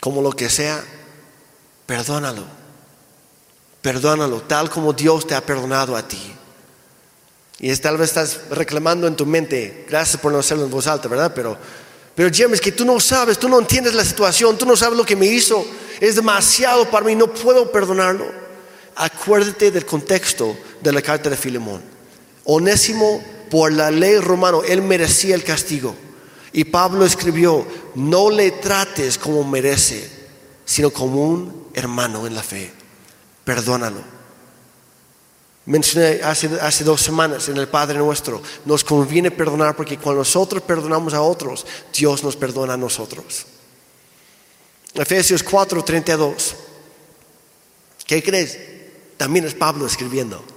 como lo que sea, perdónalo. Perdónalo, tal como Dios te ha perdonado a ti. Y tal vez estás reclamando en tu mente, gracias por no hacerlo en voz alta, ¿verdad? Pero, pero Jim, que tú no sabes, tú no entiendes la situación, tú no sabes lo que me hizo, es demasiado para mí, no puedo perdonarlo. Acuérdate del contexto de la carta de Filemón. Onésimo, por la ley romano, él merecía el castigo. Y Pablo escribió, no le trates como merece, sino como un hermano en la fe. Perdónalo. Mencioné hace, hace dos semanas en el Padre nuestro, nos conviene perdonar porque cuando nosotros perdonamos a otros, Dios nos perdona a nosotros. Efesios 4, 32. ¿Qué crees? También es Pablo escribiendo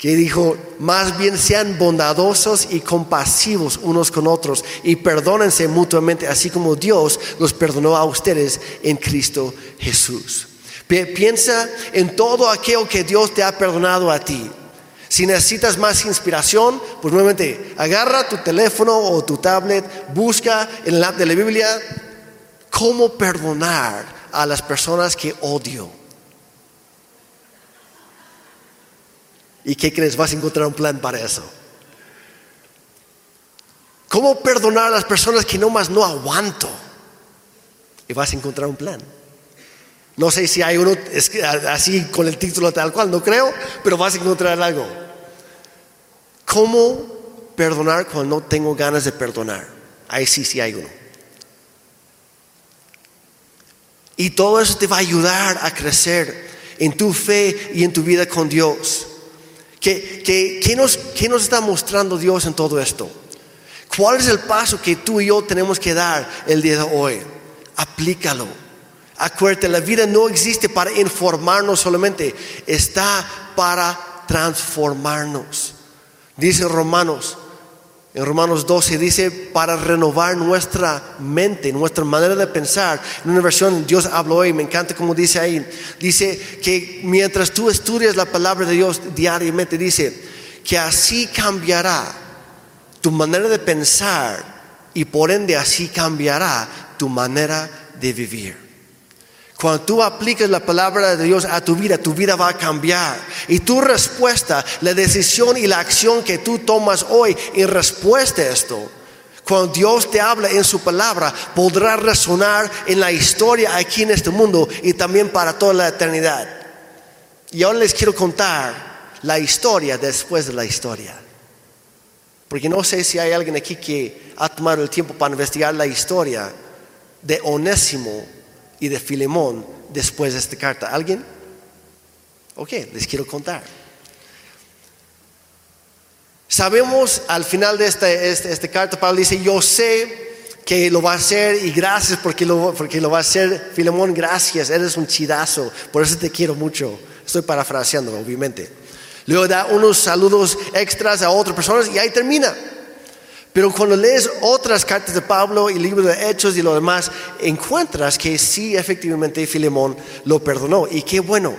que dijo, más bien sean bondadosos y compasivos unos con otros y perdónense mutuamente, así como Dios los perdonó a ustedes en Cristo Jesús. Piensa en todo aquello que Dios te ha perdonado a ti. Si necesitas más inspiración, pues nuevamente agarra tu teléfono o tu tablet, busca en el app de la Biblia cómo perdonar a las personas que odio ¿Y qué crees? Vas a encontrar un plan para eso. ¿Cómo perdonar a las personas que no más no aguanto? Y vas a encontrar un plan. No sé si hay uno así con el título tal cual, no creo, pero vas a encontrar algo. ¿Cómo perdonar cuando no tengo ganas de perdonar? Ahí sí, sí hay uno. Y todo eso te va a ayudar a crecer en tu fe y en tu vida con Dios. ¿Qué, nos, nos está mostrando Dios en todo esto? ¿Cuál es el paso que tú y yo tenemos que dar el día de hoy? Aplícalo. Acuérdate, la vida no existe para informarnos solamente, está para transformarnos. Dice Romanos en Romanos 12 dice, para renovar nuestra mente, nuestra manera de pensar. En una versión, Dios habló hoy, me encanta como dice ahí. Dice que mientras tú estudias la palabra de Dios diariamente, dice que así cambiará tu manera de pensar y por ende así cambiará tu manera de vivir. Cuando tú aplicas la palabra de Dios a tu vida, tu vida va a cambiar. Y tu respuesta, la decisión y la acción que tú tomas hoy en respuesta a esto, cuando Dios te habla en su palabra, podrá resonar en la historia aquí en este mundo y también para toda la eternidad. Y ahora les quiero contar la historia después de la historia. Porque no sé si hay alguien aquí que ha tomado el tiempo para investigar la historia de Onésimo y de Filemón después de esta carta. ¿Alguien? Ok, les quiero contar. Sabemos al final de esta, carta, Pablo dice, yo sé que lo va a hacer y gracias porque lo, porque lo va a hacer. Filemón, gracias, eres un chidazo, por eso te quiero mucho. Estoy parafraseando, obviamente. Luego da unos saludos extras a otras personas y ahí termina. Pero cuando lees otras cartas de Pablo y libros de Hechos y lo demás, encuentras que sí, efectivamente, Filemón lo perdonó. Y qué bueno.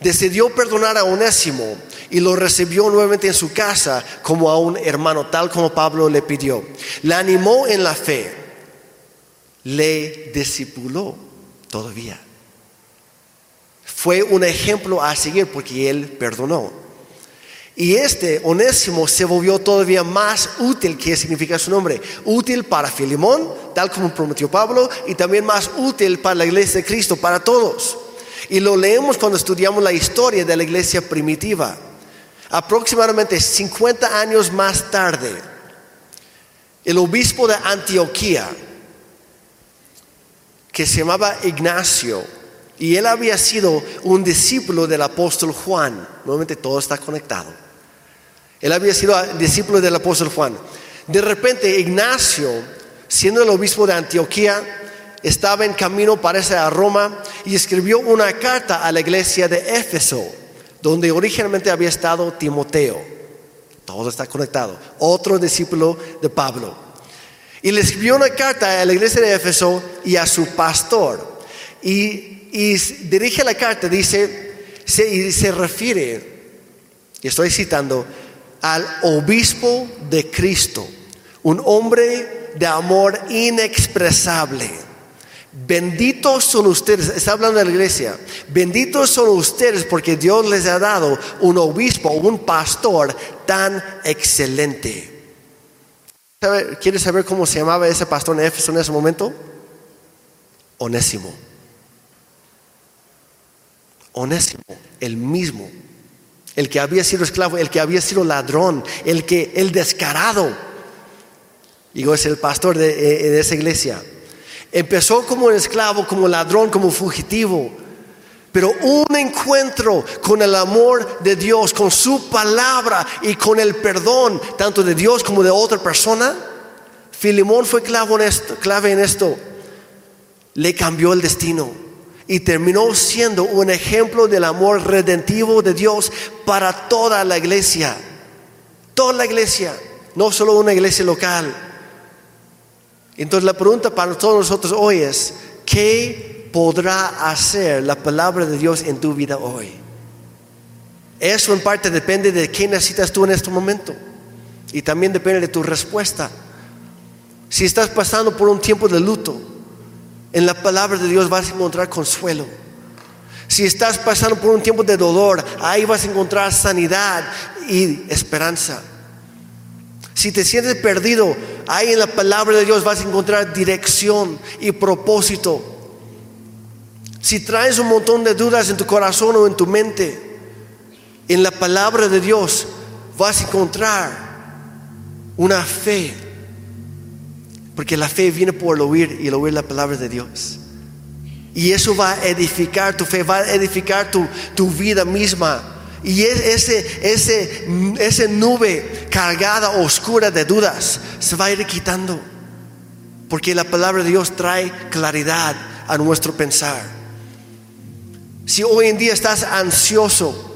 Decidió perdonar a Onésimo y lo recibió nuevamente en su casa como a un hermano, tal como Pablo le pidió. Le animó en la fe, le discipuló todavía. Fue un ejemplo a seguir porque él perdonó. Y este Onésimo se volvió todavía más útil, ¿qué significa su nombre? Útil para Filimón, tal como prometió Pablo, y también más útil para la iglesia de Cristo, para todos. Y lo leemos cuando estudiamos la historia de la iglesia primitiva. Aproximadamente 50 años más tarde, el obispo de Antioquía, que se llamaba Ignacio, Y él había sido un discípulo del apóstol Juan. Nuevamente todo está conectado. Él había sido discípulo del apóstol Juan. De repente Ignacio, siendo el obispo de Antioquía, estaba en camino, parece, a Roma y escribió una carta a la iglesia de Éfeso, donde originalmente había estado Timoteo. Todo está conectado. Otro discípulo de Pablo. Y le escribió una carta a la iglesia de Éfeso y a su pastor. Y, dirige la carta, dice, y se refiere, y estoy citando, al obispo de Cristo, un hombre de amor inexpresable. Benditos son ustedes, está hablando de la iglesia, benditos son ustedes porque Dios les ha dado un obispo, un pastor tan excelente. ¿Quieres saber cómo se llamaba ese pastor en Éfeso en ese momento? Onésimo. Onésimo, el mismo, el que había sido esclavo, el que había sido ladrón, el que el descarado. Digo, es el pastor de, eh, de esa iglesia. Empezó como esclavo, como ladrón, como fugitivo. Pero un encuentro con el amor de Dios, con su palabra y con el perdón, tanto de Dios como de otra persona, Filimón fue clave en esto, clave en esto. Le cambió el destino y terminó siendo un ejemplo del amor redentivo de Dios para toda la iglesia. Toda la iglesia, no solo una iglesia local. Entonces la pregunta para todos nosotros hoy es, ¿qué podrá hacer la palabra de Dios en tu vida hoy. Eso en parte depende de qué necesitas tú en este momento. Y también depende de tu respuesta. Si estás pasando por un tiempo de luto, en la palabra de Dios vas a encontrar consuelo. Si estás pasando por un tiempo de dolor, ahí vas a encontrar sanidad y esperanza. Si te sientes perdido, ahí en la palabra de Dios vas a encontrar dirección y propósito. Si traes un montón de dudas en tu corazón o en tu mente, en la palabra de Dios vas a encontrar una fe. Porque la fe viene por el oír y el oír la palabra de Dios. Y eso va a edificar tu fe, va a edificar tu, tu vida misma. Y ese, ese, ese nube cargada, oscura de dudas, se va a ir quitando. Porque la palabra de Dios trae claridad a nuestro pensar. Si hoy en día estás ansioso,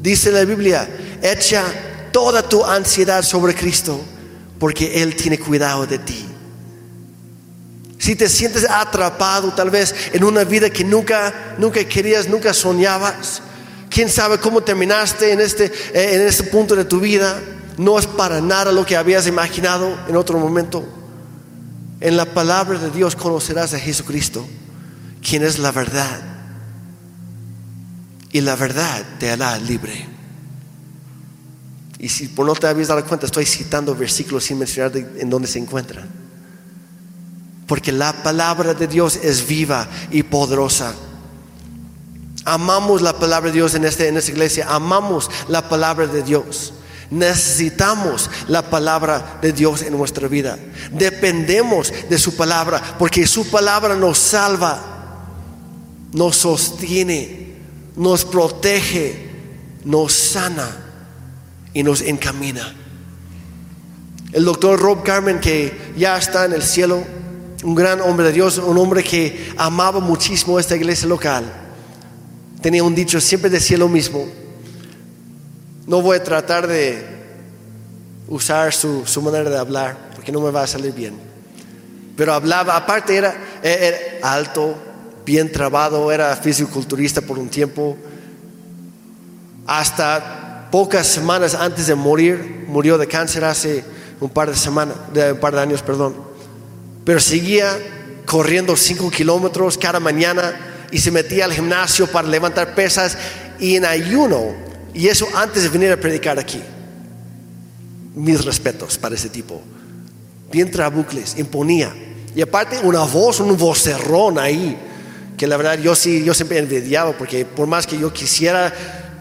dice la Biblia, echa toda tu ansiedad sobre Cristo, porque Él tiene cuidado de ti. Si te sientes atrapado tal vez en una vida que nunca, nunca querías, nunca soñabas, quién sabe cómo terminaste en este, eh, en este punto de tu vida, no es para nada lo que habías imaginado en otro momento. En la palabra de Dios conocerás a Jesucristo, quien es la verdad y la verdad te hará libre. Y si por no te habías dado cuenta, estoy citando versículos sin mencionar en dónde se encuentran. Porque la palabra de Dios es viva y poderosa. Amamos la palabra de Dios en, este, en esta iglesia. Amamos la palabra de Dios. Necesitamos la palabra de Dios en nuestra vida. Dependemos de su palabra porque su palabra nos salva, nos sostiene nos protege, nos sana y nos encamina. El doctor Rob Carmen, que ya está en el cielo, un gran hombre de Dios, un hombre que amaba muchísimo esta iglesia local, tenía un dicho, siempre decía lo mismo. No voy a tratar de usar su, manera de hablar, porque no me va a salir bien. Pero hablaba, aparte era, era alto, bien trabado, era fisiculturista por un tiempo. Hasta pocas semanas antes de morir, murió de cáncer hace un par de semanas, de un par de años, perdón. Pero seguía corriendo cinco kilómetros cada mañana y se metía al gimnasio para levantar pesas y en ayuno. Y eso antes de venir a predicar aquí. Mis respetos para ese tipo. Bien trabucles, imponía. Y aparte una voz, un vocerrón ahí que la verdad yo sí, yo siempre envidiaba, porque por más que yo quisiera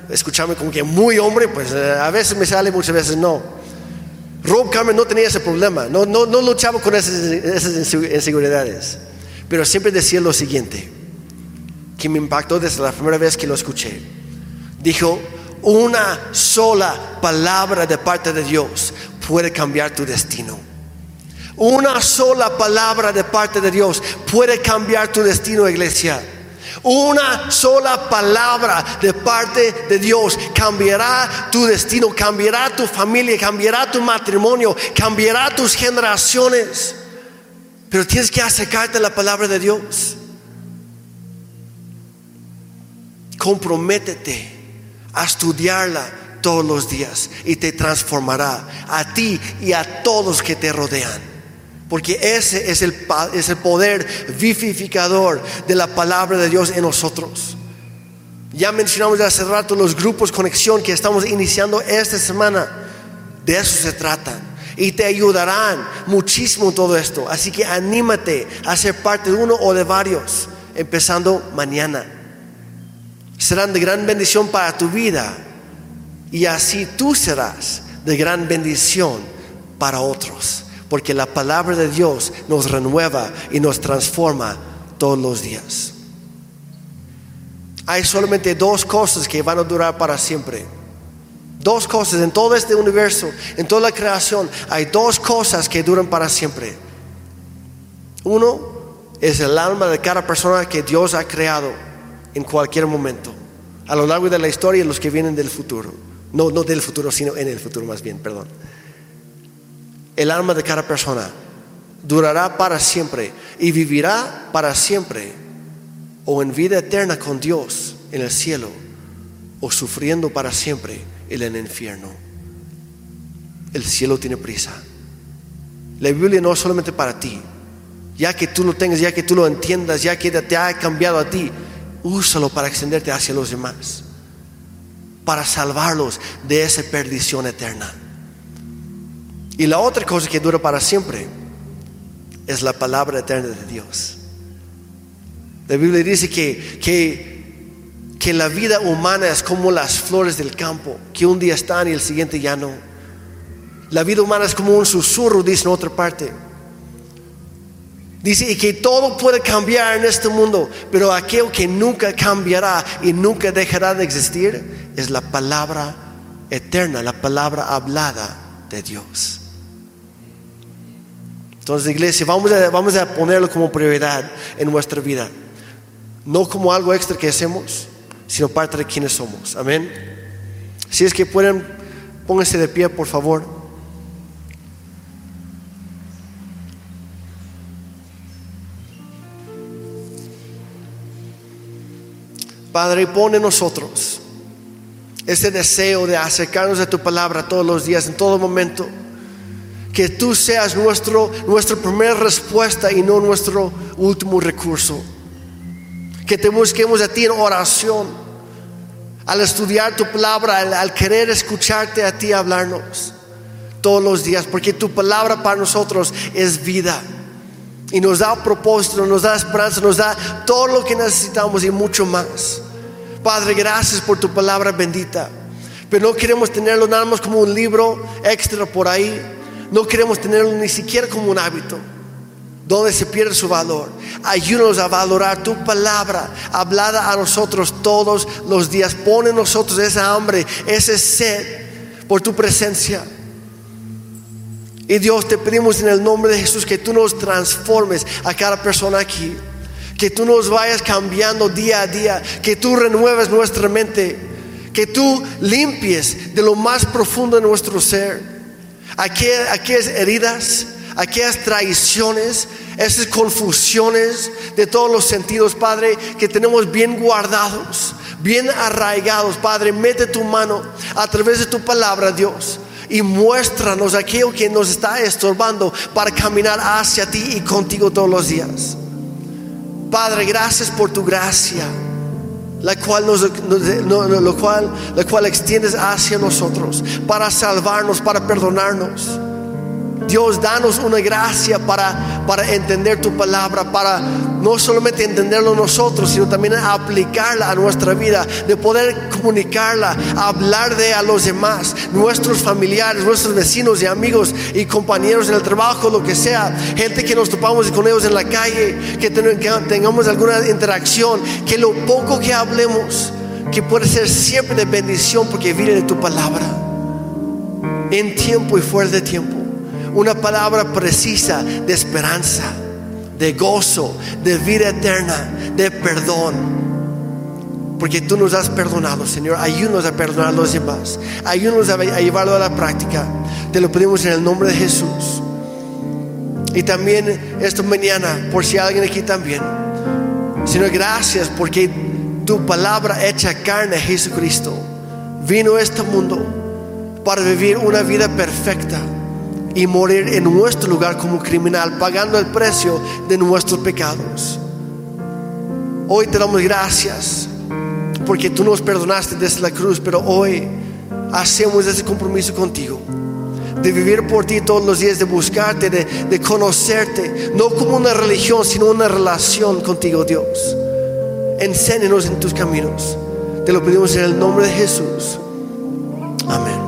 escucharme como que muy hombre, pues eh, a veces me sale, muchas veces no. Rob Carmen no tenía ese problema, no, no, no luchaba con esas, esas inseguridades, pero siempre decía lo siguiente, que me impactó desde la primera vez que lo escuché. Dijo, una sola palabra de parte de Dios puede cambiar tu destino. Una sola palabra de parte de Dios puede cambiar tu destino, iglesia. Una sola palabra de parte de Dios cambiará tu destino, cambiará tu familia, cambiará tu matrimonio, cambiará tus generaciones. Pero tienes que acercarte a la palabra de Dios. Comprométete a estudiarla todos los días y te transformará a ti y a todos que te rodean. Porque ese es el, es el poder vivificador de la palabra de Dios en nosotros. Ya mencionamos hace rato los grupos conexión que estamos iniciando esta semana. De eso se trata. Y te ayudarán muchísimo todo esto. Así que anímate a ser parte de uno o de varios, empezando mañana. Serán de gran bendición para tu vida. Y así tú serás de gran bendición para otros porque la palabra de Dios nos renueva y nos transforma todos los días. Hay solamente dos cosas que van a durar para siempre. Dos cosas en todo este universo, en toda la creación, hay dos cosas que duran para siempre. Uno es el alma de cada persona que Dios ha creado en cualquier momento, a lo largo de la historia y los que vienen del futuro. No, no del futuro, sino en el futuro más bien, perdón el alma de cada persona durará para siempre y vivirá para siempre o en vida eterna con Dios en el cielo o sufriendo para siempre en el infierno. El cielo tiene prisa. La Biblia no es solamente para ti. Ya que tú lo tengas, ya que tú lo entiendas, ya que te ha cambiado a ti, úsalo para extenderte hacia los demás, para salvarlos de esa perdición eterna. Y la otra cosa que dura para siempre es la palabra eterna de Dios. La Biblia dice que, que, que la vida humana es como las flores del campo, que un día están y el siguiente ya no. La vida humana es como un susurro, dice en otra parte. Dice, y que todo puede cambiar en este mundo, pero aquello que nunca cambiará y nunca dejará de existir es la palabra eterna, la palabra hablada de Dios. Entonces, iglesia, vamos a, vamos a ponerlo como prioridad en nuestra vida. No como algo extra que hacemos, sino parte de quienes somos. Amén. Si es que pueden, pónganse de pie, por favor. Padre, pone en nosotros ese deseo de acercarnos a tu palabra todos los días, en todo momento que tú seas nuestro, nuestra primera respuesta y no nuestro último recurso. Que te busquemos a ti en oración, al estudiar tu palabra, al, querer escucharte a ti hablarnos todos los días, porque tu palabra para nosotros es vida. Y nos da propósito, nos da esperanza, nos da todo lo que necesitamos y mucho más. Padre, gracias por tu palabra bendita. Pero no queremos tenerlo nada más como un libro extra por ahí no queremos tenerlo ni siquiera como un hábito, donde se pierde su valor. Ayúdanos a valorar tu palabra hablada a nosotros todos los días. Pone en nosotros esa hambre, ese sed por tu presencia. Y Dios, te pedimos en el nombre de Jesús que tú nos transformes a cada persona aquí. Que tú nos vayas cambiando día a día. Que tú renueves nuestra mente. Que tú limpies de lo más profundo de nuestro ser aquellas heridas, aquellas traiciones, esas confusiones de todos los sentidos, Padre, que tenemos bien guardados, bien arraigados, Padre, mete tu mano a través de tu palabra, Dios. Y muéstranos aquello que nos está estorbando para caminar hacia ti y contigo todos los días. Padre, gracias por tu gracia la cual, nos, lo cual, la cual extiendes hacia nosotros para salvarnos, para perdonarnos. Dios, danos una gracia para, para entender tu palabra, para no solamente entenderlo nosotros, sino también aplicarla a nuestra vida, de poder comunicarla, hablar de a los demás, nuestros familiares, nuestros vecinos y amigos y compañeros en el trabajo, lo que sea, gente que nos topamos con ellos en la calle, que tengamos alguna interacción, que lo poco que hablemos, que puede ser siempre de bendición porque viene de tu palabra, en tiempo y fuera de tiempo, una palabra precisa de esperanza de gozo, de vida eterna, de perdón. Porque tú nos has perdonado, Señor. Ayúdanos a perdonar a los demás. Ayúdanos a, llevarlo a la práctica. Te lo pedimos en el nombre de Jesús. Y también esta mañana, por si alguien aquí también. Señor, gracias porque tu palabra hecha carne, Jesucristo, vino a este mundo para vivir una vida perfecta y morir en nuestro lugar como criminal, pagando el precio de nuestros pecados. Hoy te damos gracias porque tú nos perdonaste desde la cruz, pero hoy hacemos ese compromiso contigo de vivir por ti todos los días, de buscarte, de, conocerte, no como una religión, sino una relación contigo, Dios. Enséñanos en tus caminos. Te lo pedimos en el nombre de Jesús. Amén.